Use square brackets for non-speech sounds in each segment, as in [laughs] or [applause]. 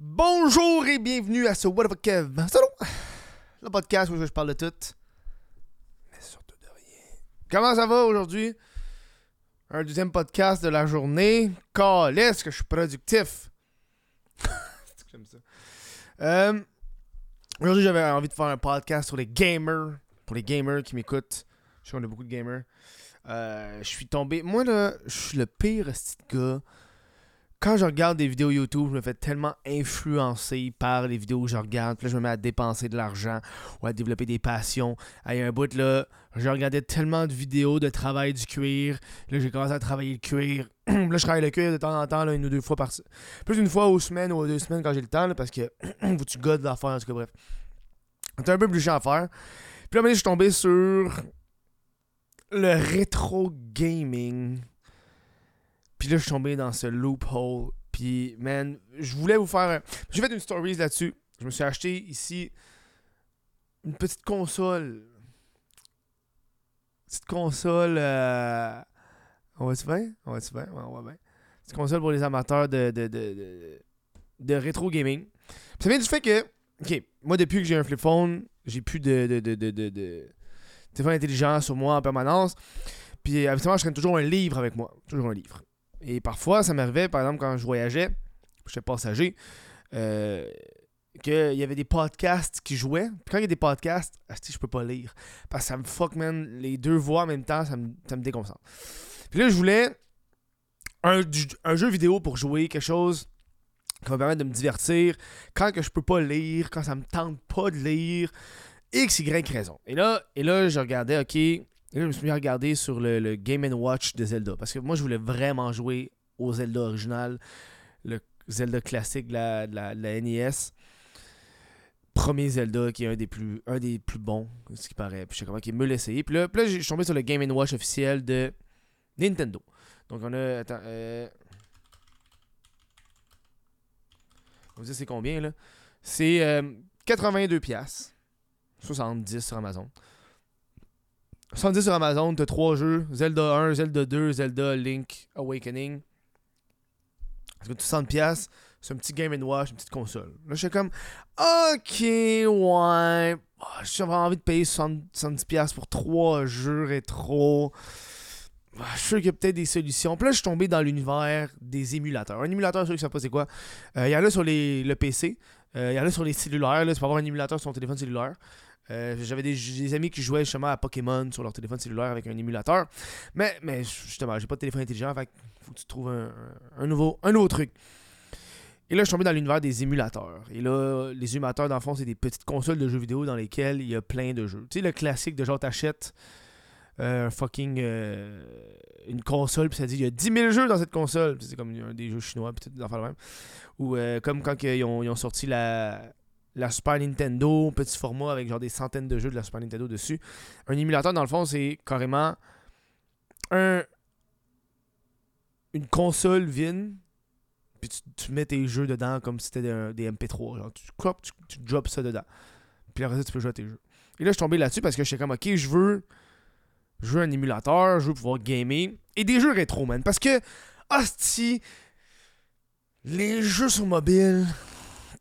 Bonjour et bienvenue à ce What fuck Kev. Salut! Le podcast où je parle de tout. Mais surtout de rien. Comment ça va aujourd'hui? Un deuxième podcast de la journée. Calisse que je suis productif. [laughs] J'aime ça. Euh, aujourd'hui, j'avais envie de faire un podcast sur les gamers. Pour les gamers qui m'écoutent. Je sais qu'on a beaucoup de gamers. Euh, je suis tombé. Moi, là, je suis le pire de gars quand je regarde des vidéos YouTube, je me fais tellement influencer par les vidéos que je regarde. Puis là, je me mets à dépenser de l'argent ou à développer des passions. À un bout, là, je regardais tellement de vidéos de travail du cuir. Là, j'ai commencé à travailler le cuir. [clears throat] là, je travaille le cuir de temps en temps, là, une ou deux fois par Plus une fois aux semaines ou aux deux semaines quand j'ai le temps, là, parce que [clears throat] que tu godes l'affaire, en tout cas, bref. C'est un peu plus chiant à faire. Puis là, je suis tombé sur le rétro gaming. Puis là, je suis tombé dans ce loophole. Puis, man, je voulais vous faire. J'ai fait une stories là-dessus. Je me suis acheté ici une petite console. Petite console. euh, On va-tu bien? On va-tu bien? Ouais, on va bien. Petite console pour les amateurs de, de, de, de, de rétro gaming. Puis ça vient du fait que. Ok, moi, depuis que j'ai un flip phone, j'ai plus de, de, de, de, de, de téléphone intelligent sur moi en permanence. Puis, habituellement, je traîne toujours un livre avec moi. Toujours un livre. Et parfois, ça m'arrivait, par exemple, quand je voyageais, j'étais passager, euh, qu'il y avait des podcasts qui jouaient. Puis quand il y a des podcasts, asti, je peux pas lire. Parce que ça me fuck, man. Les deux voix en même temps, ça me, ça me déconcentre. Puis là, je voulais un, un jeu vidéo pour jouer, quelque chose qui va me permettre de me divertir. Quand que je peux pas lire, quand ça me tente pas de lire, X, Y raison. Et là, et là je regardais, ok, et là, je me suis mis à regarder sur le, le Game Watch de Zelda. Parce que moi, je voulais vraiment jouer au Zelda original, le Zelda classique de la, la- la NES. Premier Zelda qui est un des plus, un des plus bons, ce qui paraît. Puis je sais comment qu'il me l'essayer. Puis là, puis là, je suis tombé sur le Game Watch officiel de Nintendo. Donc on a. Attends. Euh, on va dire c'est combien là? C'est euh, 82$. piastres. 70$ sur Amazon. 70 sur Amazon, t'as trois jeux Zelda 1, Zelda 2, Zelda Link Awakening. Ça coûte 60$. C'est un petit Game Watch, une petite console. Là, je suis comme, ok, ouais. Ah, J'ai vraiment envie de payer 60 70$ pour trois jeux rétro. Ah, Je suis sûr qu'il y a peut-être des solutions. Puis là, je suis tombé dans l'univers des émulateurs. Un émulateur, ceux qui ne savent pas c'est quoi. Euh, Il y en a sur le PC. Euh, Il y en a sur les cellulaires. Là, tu peux avoir un émulateur sur ton téléphone cellulaire. Euh, J'avais des, amis qui jouaient justement à Pokémon sur leur téléphone cellulaire avec un émulateur. Mais, mais justement, j'ai pas de téléphone intelligent. Fait faut que tu trouves un, nouveau, un truc. Et là, je suis tombé dans l'univers des émulateurs. Et là, les émulateurs, dans le fond, c'est des petites consoles de jeux vidéo dans lesquelles il y a plein de jeux. Tu sais, le classique de genre, t'achètes euh, fucking. euh, une console, puis ça dit il y a 10 000 jeux dans cette console. C'est comme un des jeux chinois, puis tout, des affaires de même. Ou euh, comme quand ils ont sorti la, la Super Nintendo, petit format avec genre des centaines de jeux de la Super Nintendo dessus. Un émulateur, dans le fond, c'est carrément un, une console vide, puis tu, mets tes jeux dedans comme si c'était des, des MP3. Genre, tu crop, tu, drops ça dedans. Puis après ça, tu peux jouer à tes jeux. Et là, je suis tombé là-dessus parce que je suis comme, ok, je veux, je un émulateur, je veux pouvoir gamer. Et des jeux rétro, man. Parce que, hostie, les jeux sur mobile,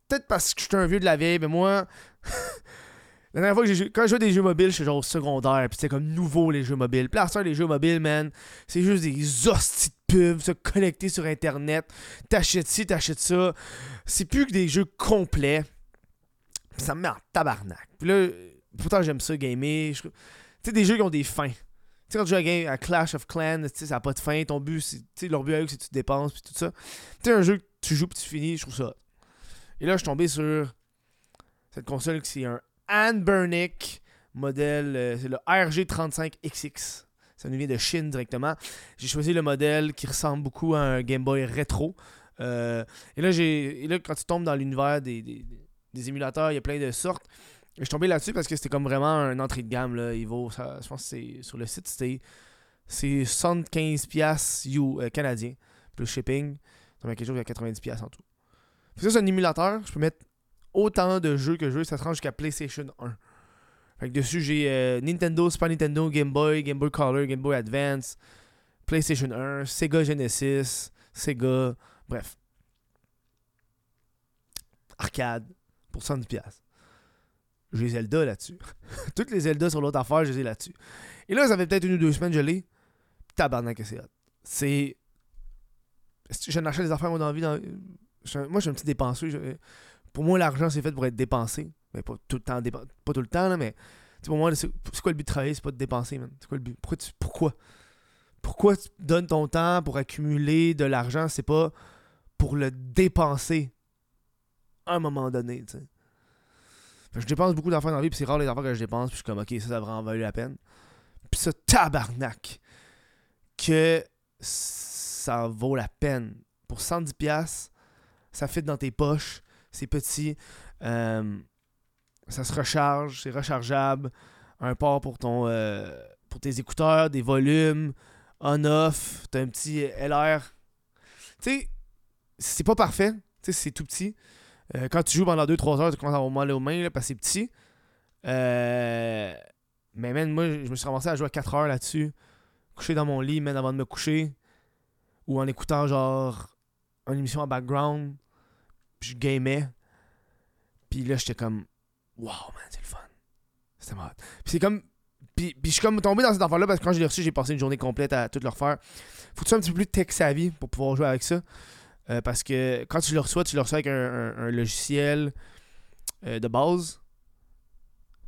peut-être parce que je suis un vieux de la vieille, mais moi, [laughs] la dernière fois que j'ai joué, quand je jouais des jeux mobiles, j'étais genre au secondaire, puis c'était comme nouveau les jeux mobiles. Puis les jeux mobiles, man, c'est juste des hosties de pubs, se connecter sur Internet, t'achètes ci, t'achètes ça. C'est plus que des jeux complets. Puis ça me met en tabarnak. Puis là, pourtant, j'aime ça, gamer. Tu sais, des jeux qui ont des fins. Tu sais, quand tu joues à, game- à Clash of Clans, tu sais, ça n'a pas de fin. Ton but, c'est, leur but à eux, c'est que tu dépenses, puis tout ça. Tu sais, un jeu que tu joues, puis tu finis, je trouve ça. Et là, je suis tombé sur cette console qui c'est un Anbernic modèle, euh, c'est le RG35XX. Ça nous vient de Chine directement. J'ai choisi le modèle qui ressemble beaucoup à un Game Boy rétro. Euh, et, là, quand tu tombes dans l'univers des, des, émulateurs, il y a plein de sortes. Je suis tombé là-dessus parce que c'était comme vraiment un entrée de gamme. Il vaut, je pense que c'est sur le site, c'était c'est 75$ piastres you- euh, canadiens, plus shipping. Ça met quelque chose à 90$ piastres en tout. Ça, c'est un émulateur. Je peux mettre autant de jeux que je veux. Ça se rend jusqu'à PlayStation 1. Fait que dessus, j'ai euh, Nintendo, Super Nintendo, Game Boy, Game Boy Color, Game Boy Advance, PlayStation 1, Sega Genesis, Sega, bref. arcade pour 110$. J'ai Zelda là-dessus. [laughs] Toutes les Zelda sur l'autre affaire, je les ai là-dessus. Et là, ça fait peut-être une ou deux semaines je l'ai. Tabarnak c'est hot. C'est. Je n'achète des affaires, moi, dans Dans... Moi, je suis un petit dépenseur. Pour moi, l'argent, c'est fait pour être dépensé. Mais pas tout le temps, pas tout le temps, là, mais pour moi, c'est quoi le but de travailler? C'est pas de dépenser, man. C'est quoi le but? Pourquoi tu, pourquoi? pourquoi tu donnes ton temps pour accumuler de l'argent? C'est pas pour le dépenser à un moment donné, tu sais? Je dépense beaucoup d'argent dans la vie, puis c'est rare les affaires que je dépense, puis je suis comme, ok, ça, ça vraiment valu la peine. Puis ça, tabarnak, que ça vaut la peine. Pour 110$, ça fit dans tes poches, c'est petit, euh, ça se recharge, c'est rechargeable, un port pour ton euh, pour tes écouteurs, des volumes, on-off, t'as un petit LR. Tu sais, c'est pas parfait, tu sais, c'est tout petit. Euh, quand tu joues pendant 2-3 heures, tu commences à avoir mal aux mains parce que c'est petit. Mais même moi, je me suis ramassé à jouer à 4 heures là-dessus. Couché dans mon lit, même avant de me coucher. Ou en écoutant genre une émission en background. Puis je gamais. Puis là, j'étais comme, wow, man, c'est le fun. C'était malade. Puis c'est comme, puis, puis, je suis comme tombé dans cette affaire-là parce que quand je l'ai reçu, j'ai passé une journée complète à tout le refaire. Faut que tu sois un petit peu plus tech savvy pour pouvoir jouer avec ça. Euh, parce que quand tu le reçois, tu le reçois avec un, logiciel euh, de base.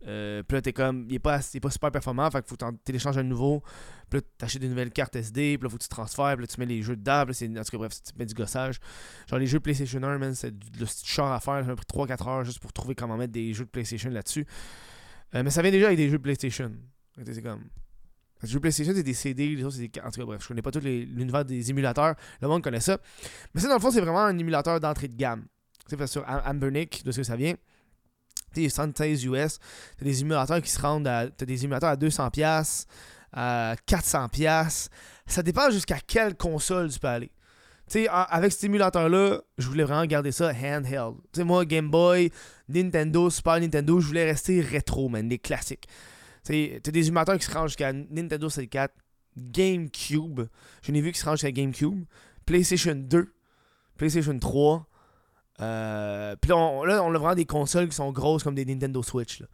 Euh, puis là, t'es comme, il est pas, pas super performant, fait qu'il faut que télécharges un nouveau. Puis là, t'achètes des nouvelles cartes SD, puis là, faut que tu transfères, puis là, tu mets les jeux dedans, puis là, en tout cas, bref, tu mets du gossage. Genre, les jeux PlayStation 1, man, c'est le char à faire. J'ai pris 3-4 heures juste pour trouver comment mettre des jeux de PlayStation là-dessus. mais ça vient déjà avec des jeux PlayStation. Comme. Les jeux PlayStation, c'est des CD, les autres, c'est des. En tout cas, bref, je connais pas tout l'univers des émulateurs. Le monde connaît ça. Mais ça, dans le fond, c'est vraiment un émulateur d'entrée de gamme. Tu sais, sur Ambernick, de ce que ça vient. Sais, 76 US. T'as des émulateurs qui se rendent à. Des émulateurs à 200$, à 400$. Ça dépend jusqu'à quelle console tu peux aller. Tu sais, avec cet émulateur-là, je voulais vraiment garder ça handheld. Tu sais, moi, Game Boy, Nintendo, Super Nintendo, je voulais rester rétro, man, des classiques. T'as des émulateurs qui se rangent jusqu'à Nintendo 64, GameCube. Je n'ai vu qui se rangent jusqu'à GameCube. PlayStation 2, PlayStation 3. Euh, puis là, on, là, on a vraiment des consoles qui sont grosses comme des Nintendo Switch. Là.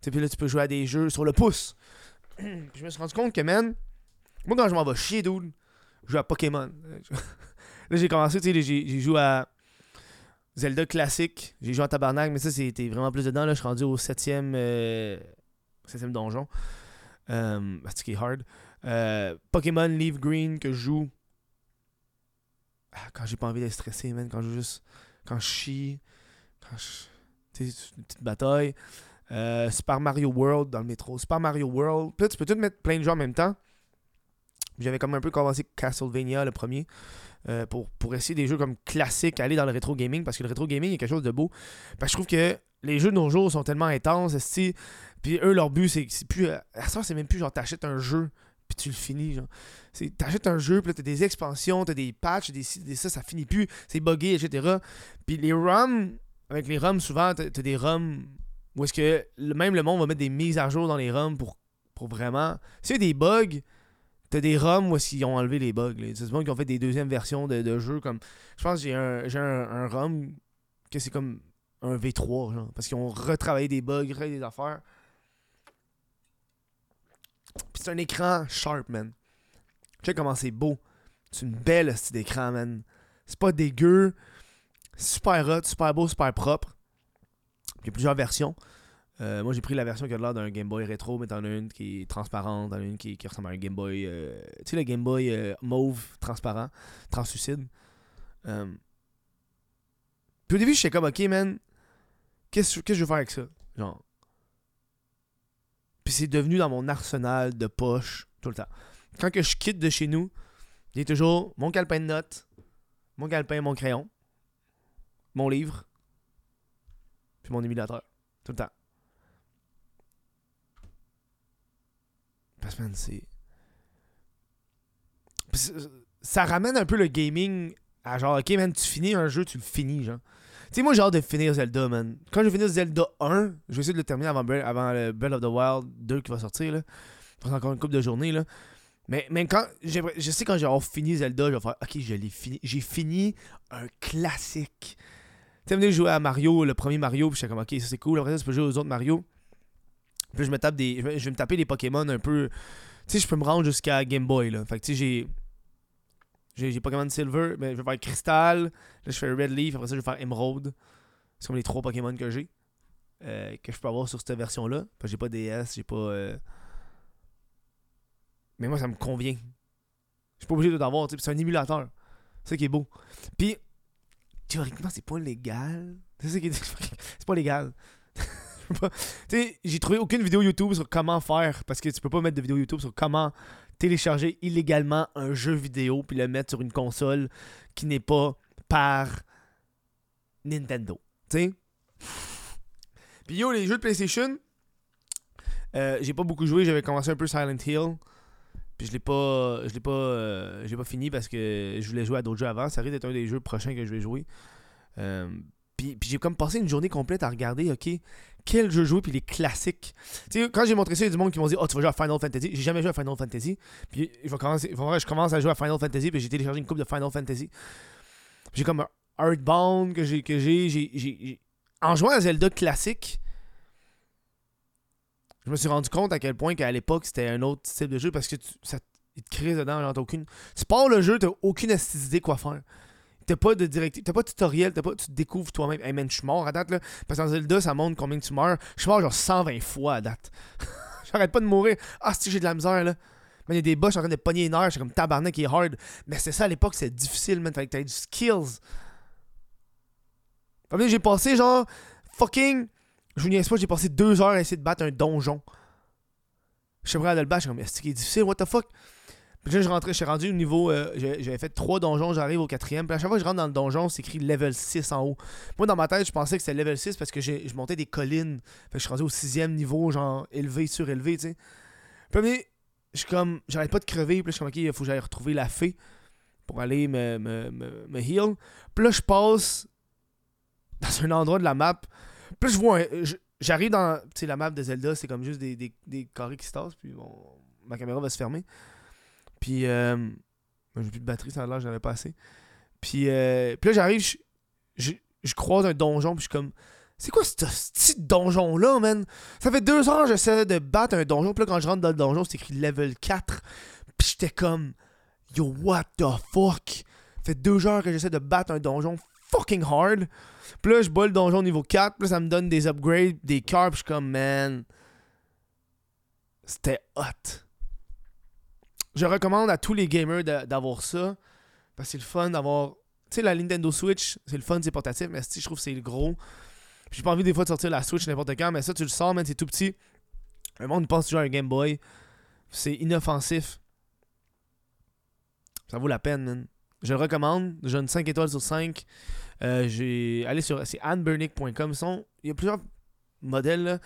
Puis là, tu peux jouer à des jeux sur le pouce. [clears throat] je me suis rendu compte que, man, moi, quand je m'en vais chier, dude, je joue à Pokémon. [laughs] là, j'ai commencé, tu sais, j'ai joué à Zelda classique. J'ai joué à Tabarnak, mais ça, c'était vraiment plus dedans. Là, je suis rendu au 7ème septième donjon. Euh, c'est qui est hard. Euh, Pokémon Leaf Green que je joue. Ah, quand j'ai pas envie d'être stressé, man. Quand je juste. Quand je chie. Quand je. Une petite bataille. Euh, Super Mario World dans le métro. Super Mario World. Puis tu peux tout mettre plein de jeux en même temps. J'avais comme un peu commencé Castlevania le premier. Euh, pour, pour essayer des jeux comme classiques, aller dans le rétro gaming. Parce que le rétro gaming est quelque chose de beau. Parce que je trouve que les jeux de nos jours sont tellement intenses. Puis eux, leur but, c'est plus. Euh, à ça, c'est même plus genre t'achètes un jeu, tu le finis. Genre. T'achètes un jeu, puis t'as des expansions, t'as des patchs, des, des ça, ça finit plus, c'est buggé, etc. Puis les ROM, avec les ROM, souvent, t'as as des ROM où est-ce que même le monde va mettre des mises à jour dans les ROM pour, pour vraiment. S'il y des bugs, t'as des ROM où est-ce qu'ils ont enlevé les bugs. C'est souvent qui ont fait des deuxièmes versions de, de jeux comme. Je pense que j'ai un, un, un ROM que c'est comme un V3, genre, parce qu'ils ont retravaillé des bugs, retravaillé des affaires. Puis c'est un écran sharp, man. Tu sais comment c'est beau. C'est une belle style d'écran, man. C'est pas dégueu. Super hot, super beau, super propre. Il y a plusieurs versions. Euh, moi, j'ai pris la version qui a l'air d'un Game Boy rétro, mais t'en as une qui est transparente, t'en as une qui, ressemble à un Game Boy. Euh, tu sais, le Game Boy euh, mauve transparent, translucide. Puis au début, j'étais comme, ok, man, qu'est-ce que je veux faire avec ça? Genre, puis c'est devenu dans mon arsenal de poche tout le temps. Quand que je quitte de chez nous, j'ai toujours mon calepin de notes, mon calepin, mon crayon, mon livre, puis mon émulateur. Tout le temps. Parce que, c'est. Ça ramène un peu le gaming à genre, ok, man, tu finis un jeu, tu le finis, genre. Tu sais, moi, j'ai hâte de finir Zelda, man. Quand je finis Zelda 1, je vais essayer de le terminer avant, avant le Breath of the Wild 2 qui va sortir, là. Il encore une couple de journées, là. Mais, mais quand je sais quand j'ai fini Zelda, je vais faire OK, je l'ai fini. J'ai fini un classique. sais, venir jouer à Mario, le premier Mario, puis j'étais comme, ok, ça c'est cool. Après ça, tu peux jouer aux autres Mario. Puis je me tape des. Je vais, je vais me taper des Pokémon un peu. Tu sais, je peux me rendre jusqu'à Game Boy, là. Fait que tu sais, j'ai. J'ai Pokémon Silver, mais je vais faire Crystal. Là, je fais Red Leaf. Après ça, je vais faire Emerald. C'est comme les trois Pokémon que j'ai. euh, que je peux avoir sur cette version-là. J'ai pas DS, j'ai pas. euh, Mais moi, ça me convient. Je suis pas obligé de l'avoir, C'est un émulateur. C'est ça qui est beau. Puis, théoriquement, c'est pas légal. C'est ça qui est. [laughs] C'est pas légal. [laughs] J'ai trouvé aucune vidéo YouTube sur comment faire. Parce que tu peux pas mettre de vidéo YouTube sur comment télécharger illégalement un jeu vidéo puis le mettre sur une console qui n'est pas par Nintendo. Tu sais? Puis yo, les jeux de PlayStation, euh, j'ai pas beaucoup joué. J'avais commencé un peu Silent Hill. Puis je l'ai pas, je l'ai pas, euh, pas fini parce que je voulais jouer à d'autres jeux avant. Ça risque d'être un des jeux prochains que je vais jouer. Euh, puis, j'ai comme passé une journée complète à regarder, ok, quel jeu jouer, puis les classiques. Tu sais, quand j'ai montré ça, il y a du monde qui m'ont dit, oh, tu vas jouer à Final Fantasy. J'ai jamais joué à Final Fantasy. Puis va commencer, je commence à jouer à Final Fantasy, puis j'ai téléchargé une coupe de Final Fantasy. J'ai comme un Earthbound que j'ai, j'ai, En jouant à Zelda classique, je me suis rendu compte à quel point qu'à l'époque, c'était un autre type de jeu parce que tu, ça, il te crée dedans, genre, aucune. Tu pars le jeu, t'as aucune idée quoi faire. T'as pas de directive, t'as pas de tutoriel, t'as pas, tu te découvres toi-même. Hey man, je suis mort à date là. Parce que dans Zelda, ça montre combien tu meurs. Je suis mort genre 120 fois à date. [laughs] J'arrête pas de mourir. Ah, si j'ai de la misère là. Mais il y a des boss, je suis en train de pogner une heure, j'étais comme tabarnak qui est hard. Mais c'est ça à l'époque, c'est difficile, man. Fallait que t'aies du skills. J'ai passé genre fucking. Je vous niaise pas, j'ai passé deux heures à essayer de battre un donjon. Je suis prêt à le battre, je suis comme, est-ce qu'il est difficile, what the fuck? Puis là, je rentrais, je suis rendu au niveau. euh, J'avais fait trois donjons, j'arrive au quatrième. Puis à chaque fois que je rentre dans le donjon, c'est écrit level 6 en haut. Moi, dans ma tête, je pensais que c'était level 6 parce que je montais des collines. Fait que je suis rendu au sixième niveau, genre élevé, surélevé, tu sais. Puis je suis comme, j'arrête pas de crever. Puis là, je suis comme, ok, il faut que j'aille retrouver la fée pour aller me, me, me, heal. Puis là, je passe dans un endroit de la map. Puis je vois un- J'arrive dans. Tu sais, la map de Zelda, c'est comme juste des, des, des carrés qui se tassent. Puis bon, ma caméra va se fermer. Puis. Euh, ben, j'ai plus de batterie, ça a l'air, j'en avais pas assez. Puis, euh, puis là, j'arrive, je, je, croise un donjon, puis je suis comme. C'est quoi ce petit donjon-là, man? Ça fait deux heures que j'essaie de battre un donjon. Puis là, quand je rentre dans le donjon, c'est écrit level 4. Puis j'étais comme. Yo, what the fuck? Ça fait deux heures que j'essaie de battre un donjon fucking hard. Puis là, je bats le donjon niveau 4. Puis là, ça me donne des upgrades, des cars. Puis je suis comme, man. C'était hot. Je recommande à tous les gamers d'avoir ça. Parce que c'est le fun d'avoir. Tu sais, la Nintendo Switch, c'est le fun, c'est portatif. Mais si je trouve que c'est le gros. J'ai pas envie des fois de sortir la Switch n'importe quand. Mais ça, tu le sors, man, c'est tout petit. Le monde pense toujours à un Game Boy. C'est inoffensif. Ça vaut la peine, man. Je le recommande. Je donne 5 étoiles sur 5. Euh, j'ai allé sur c'est anneburnick.com il y a plusieurs modèles là,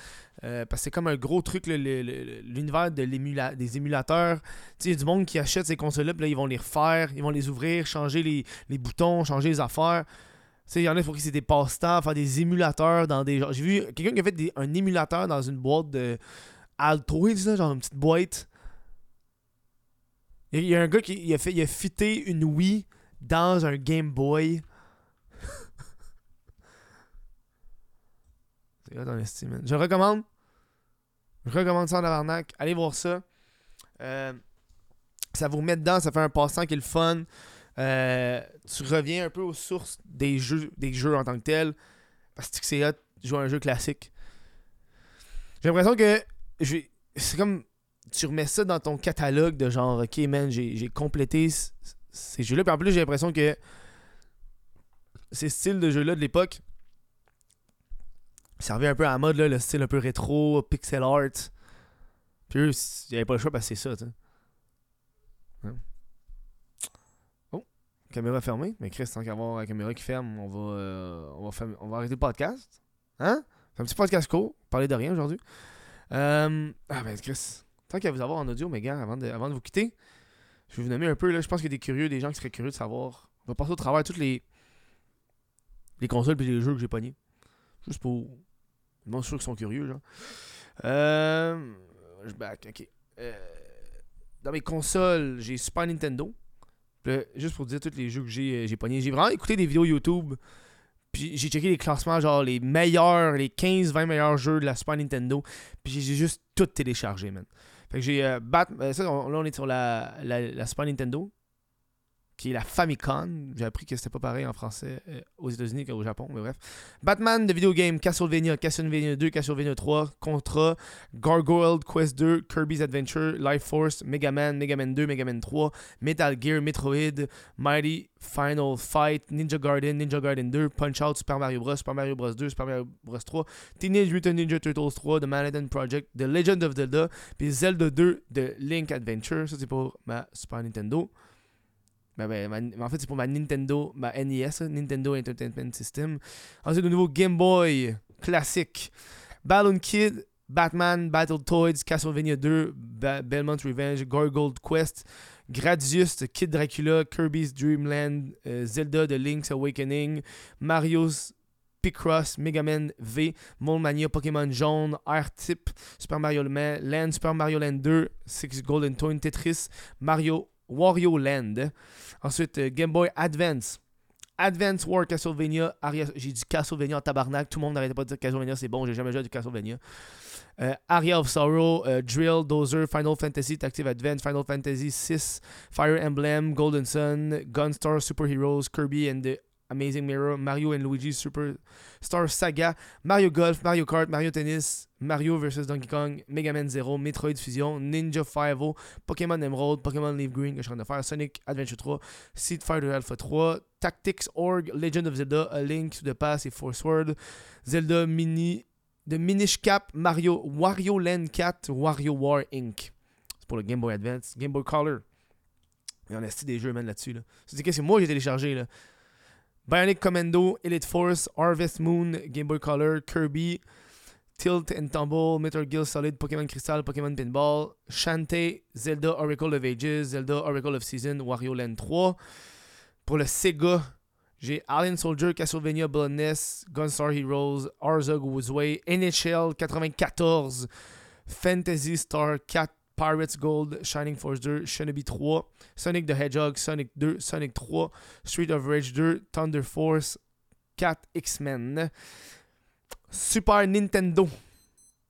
euh, parce que c'est comme un gros truc l'univers de des émulateurs. Tu sais il du monde qui achète ces consoles là puis là ils vont les refaire ils vont les ouvrir changer les, les boutons changer les affaires. Tu sais il y en a pour qui c'est des passe-temps faire des émulateurs dans des j'ai vu quelqu'un qui a fait un émulateur dans une boîte de Altoids là, genre une petite boîte. Il y a- il un gars qui il a fait il a fité une Wii dans un Game Boy Je recommande. Je recommande ça en Avarnac. Allez voir ça. Euh, ça vous met dedans, ça fait un passe-temps qui est le fun. Euh, tu reviens un peu aux sources des jeux, des jeux en tant que tels. Parce que c'est hot jouer à un jeu classique. J'ai l'impression que c'est comme tu remets ça dans ton catalogue de genre ok man j'ai complété ces jeux là puis en plus j'ai l'impression que ces styles de jeux là de l'époque ça revient un peu à la mode, là, le style un peu rétro, pixel art. Puis eux, il n'y avait pas le choix parce que c'est ça, tu. Oh, caméra fermée. Mais Chris, tant qu'à avoir la caméra qui ferme, on va, euh, on va, on va arrêter le podcast. Hein? C'est un petit podcast court. Parler de rien aujourd'hui. Euh, ah ben Chris, tant qu'à vous avoir en audio, mes gars, avant de, avant de vous quitter, je vais vous nommer un peu. Là, je pense qu'il y a des curieux, des gens qui seraient curieux de savoir. On va passer au travers toutes les, les consoles et les jeux que j'ai pognés. Juste pour le monde sûr qu'ils sont curieux. Euh, je back, ok. Euh, dans mes consoles, j'ai Super Nintendo. Juste pour dire tous les jeux que j'ai euh, j'ai pognés. J'ai vraiment écouté des vidéos YouTube. Puis j'ai checké les classements, genre les meilleurs, les 15-20 meilleurs jeux de la Super Nintendo. Puis j'ai juste tout téléchargé, man. Fait que j'ai euh, Bat... euh, là, on est sur la, la, la Super Nintendo, qui est la Famicom. J'ai appris que c'était pas pareil en français euh, aux États-Unis qu'au Japon, mais bref. Batman de Video Game, Castlevania, Castlevania 2, Castlevania 3, Contra, Gargoyle Quest 2, Kirby's Adventure, Life Force, Mega Man, Mega Man 2, Mega Man 3, Metal Gear, Metroid, Mighty, Final Fight, Ninja Garden, Ninja Garden 2, Punch Out, Super Mario Bros, Super Mario Bros 2, Super Mario Bros 3, Teenage Mutant Ninja Turtles 3, The Manhattan Project, The Legend of Zelda, puis Zelda 2 de Link Adventure. Ça, c'est pour ma Super Nintendo. Ben, ben, en fait, c'est pour ma Nintendo, ma NES, là, Nintendo Entertainment System. Ensuite, le nouveau Game Boy classique. Balloon Kid, Batman, Battletoads, Castlevania 2, Ba- Belmont Revenge, Gargoyle Quest, Gradius, Kid Dracula, Kirby's Dream Land, euh, Zelda The Link's Awakening, Mario's Picross, Mega Man V, Mania, Pokémon Jaune, R-Type, Super Mario Land, Super Mario Land 2, Six Golden Toy, Tetris, Mario, Wario Land. Ensuite, euh, Game Boy Advance. Advance War Castlevania, j'ai dit Castlevania en tabarnak, tout le monde n'arrêtait pas de dire Castlevania, c'est bon, j'ai jamais joué du Castlevania. Euh, Aria of Sorrow, euh, Drill, Dozer, Final Fantasy, Tactive Advance, Final Fantasy 6, Fire Emblem, Golden Sun, Gunstar Super Heroes, Kirby and the Amazing Mirror, Mario and Luigi Super Star Saga, Mario Golf, Mario Kart, Mario Tennis, Mario vs Donkey Kong, Mega Man Zero, Metroid Fusion, Ninja 5 Pokémon Emerald, Pokémon Leaf Green que je suis en train Sonic Adventure 3, Seed Fighter Alpha 3, Tactics Org, Legend of Zelda, A Link to the Past et Force World, Zelda Mini, de Minish Cap, Mario, Wario Land 4, Wario War Inc. C'est pour le Game Boy Advance, Game Boy Color. Il y en a des jeux, là-dessus. Là. C'est que moi j'ai téléchargé, là? Bionic Commando, Elite Force, Harvest Moon, Game Boy Color, Kirby, Tilt and Tumble, Metal Gear Solid, Pokémon Crystal, Pokémon Pinball, Shantae, Zelda Oracle of Ages, Zelda Oracle of Season, Wario Land 3. Pour le Sega, j'ai Alien Soldier, Castlevania Blood Nest, Gunstar Heroes, Arzog Woodway, NHL 94, Fantasy Star 4, Pirates Gold, Shining Force 2, Shinobi 3, Sonic the Hedgehog, Sonic 2, Sonic 3, Street of Rage 2, Thunder Force 4, X-Men, Super Nintendo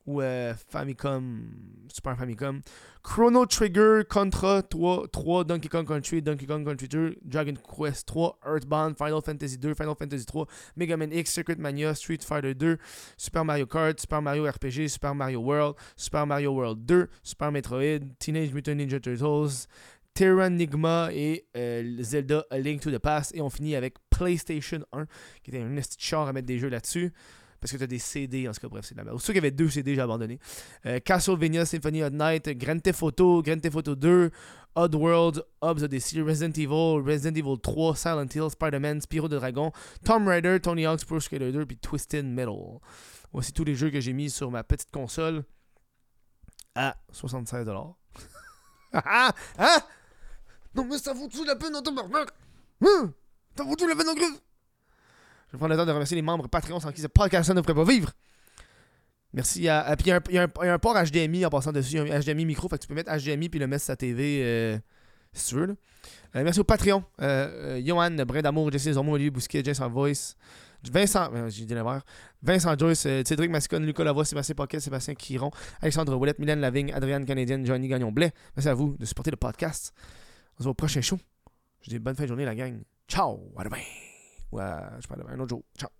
ou euh, Famicom, Super Famicom, Chrono Trigger, Contra 3, 3, Donkey Kong Country, Donkey Kong Country 2, Dragon Quest 3, Earthbound, Final Fantasy 2, Final Fantasy 3, Mega Man X, Secret Mania, Street Fighter 2, Super Mario Kart, Super Mario RPG, Super Mario World, Super Mario World 2, Super Metroid, Teenage Mutant Ninja Turtles, Terranigma et euh, Zelda A Link to the Past. Et on finit avec PlayStation 1, qui était un petit char à mettre des jeux là-dessus. Parce que t'as des CD, en tout cas, bref, c'est de la merde. Surtout qu'il y avait deux CD, j'ai abandonné. Euh, Castlevania, Symphony of Night, Grand Theft Auto, Grand Theft Auto 2, Oddworld, Hobbs Odyssey, Resident Evil, Resident Evil 3, Silent Hill, Spider-Man, Spyro the Dragon, Tomb Raider, Tony Hawk's Pro Skater 2, puis Twisted Metal. Voici tous les jeux que j'ai mis sur ma petite console à 76$. [laughs] ah ah Non mais ça vaut-tu la peine en tabarnak Hein? Ça vaut-tu la peine en Je vais prendre le temps de remercier les membres Patreon sans qui ce podcast ne pourrait pas vivre. Merci à. à- puis il y, a un- port HDMI en passant dessus, un HDMI micro, fait que tu peux mettre HDMI puis le mettre sur ta TV euh, si tu veux. là. Euh, merci au Patreon. Euh, euh, Johan, Brin d'Amour, Jesse Zormo, Olivier Bousquet, Jason Voice, Vincent, euh, j'ai dit l'erreur. Vincent Joyce, euh, Cédric Mascon, Lucas Lavoie, Sébastien Pocket, Sébastien Quiron, Alexandre Roulette, Mylène Lavigne, Adrienne Canadienne, Johnny Gagnon-Blais. Merci à vous de supporter le podcast. On se voit au prochain show. Je dis bonne fin de journée, la gang. Ciao! À demain! Ouais, je parle demain, un autre jour. Ciao!